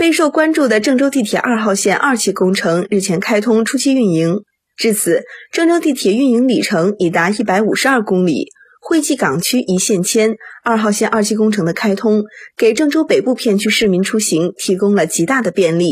备受关注的郑州地铁二号线二期工程日前开通初期运营。至此郑州地铁运营里程已达一百五十二公里惠济港区一线牵。二号线二期工程的开通给郑州北部片区市民出行提供了极大的便利。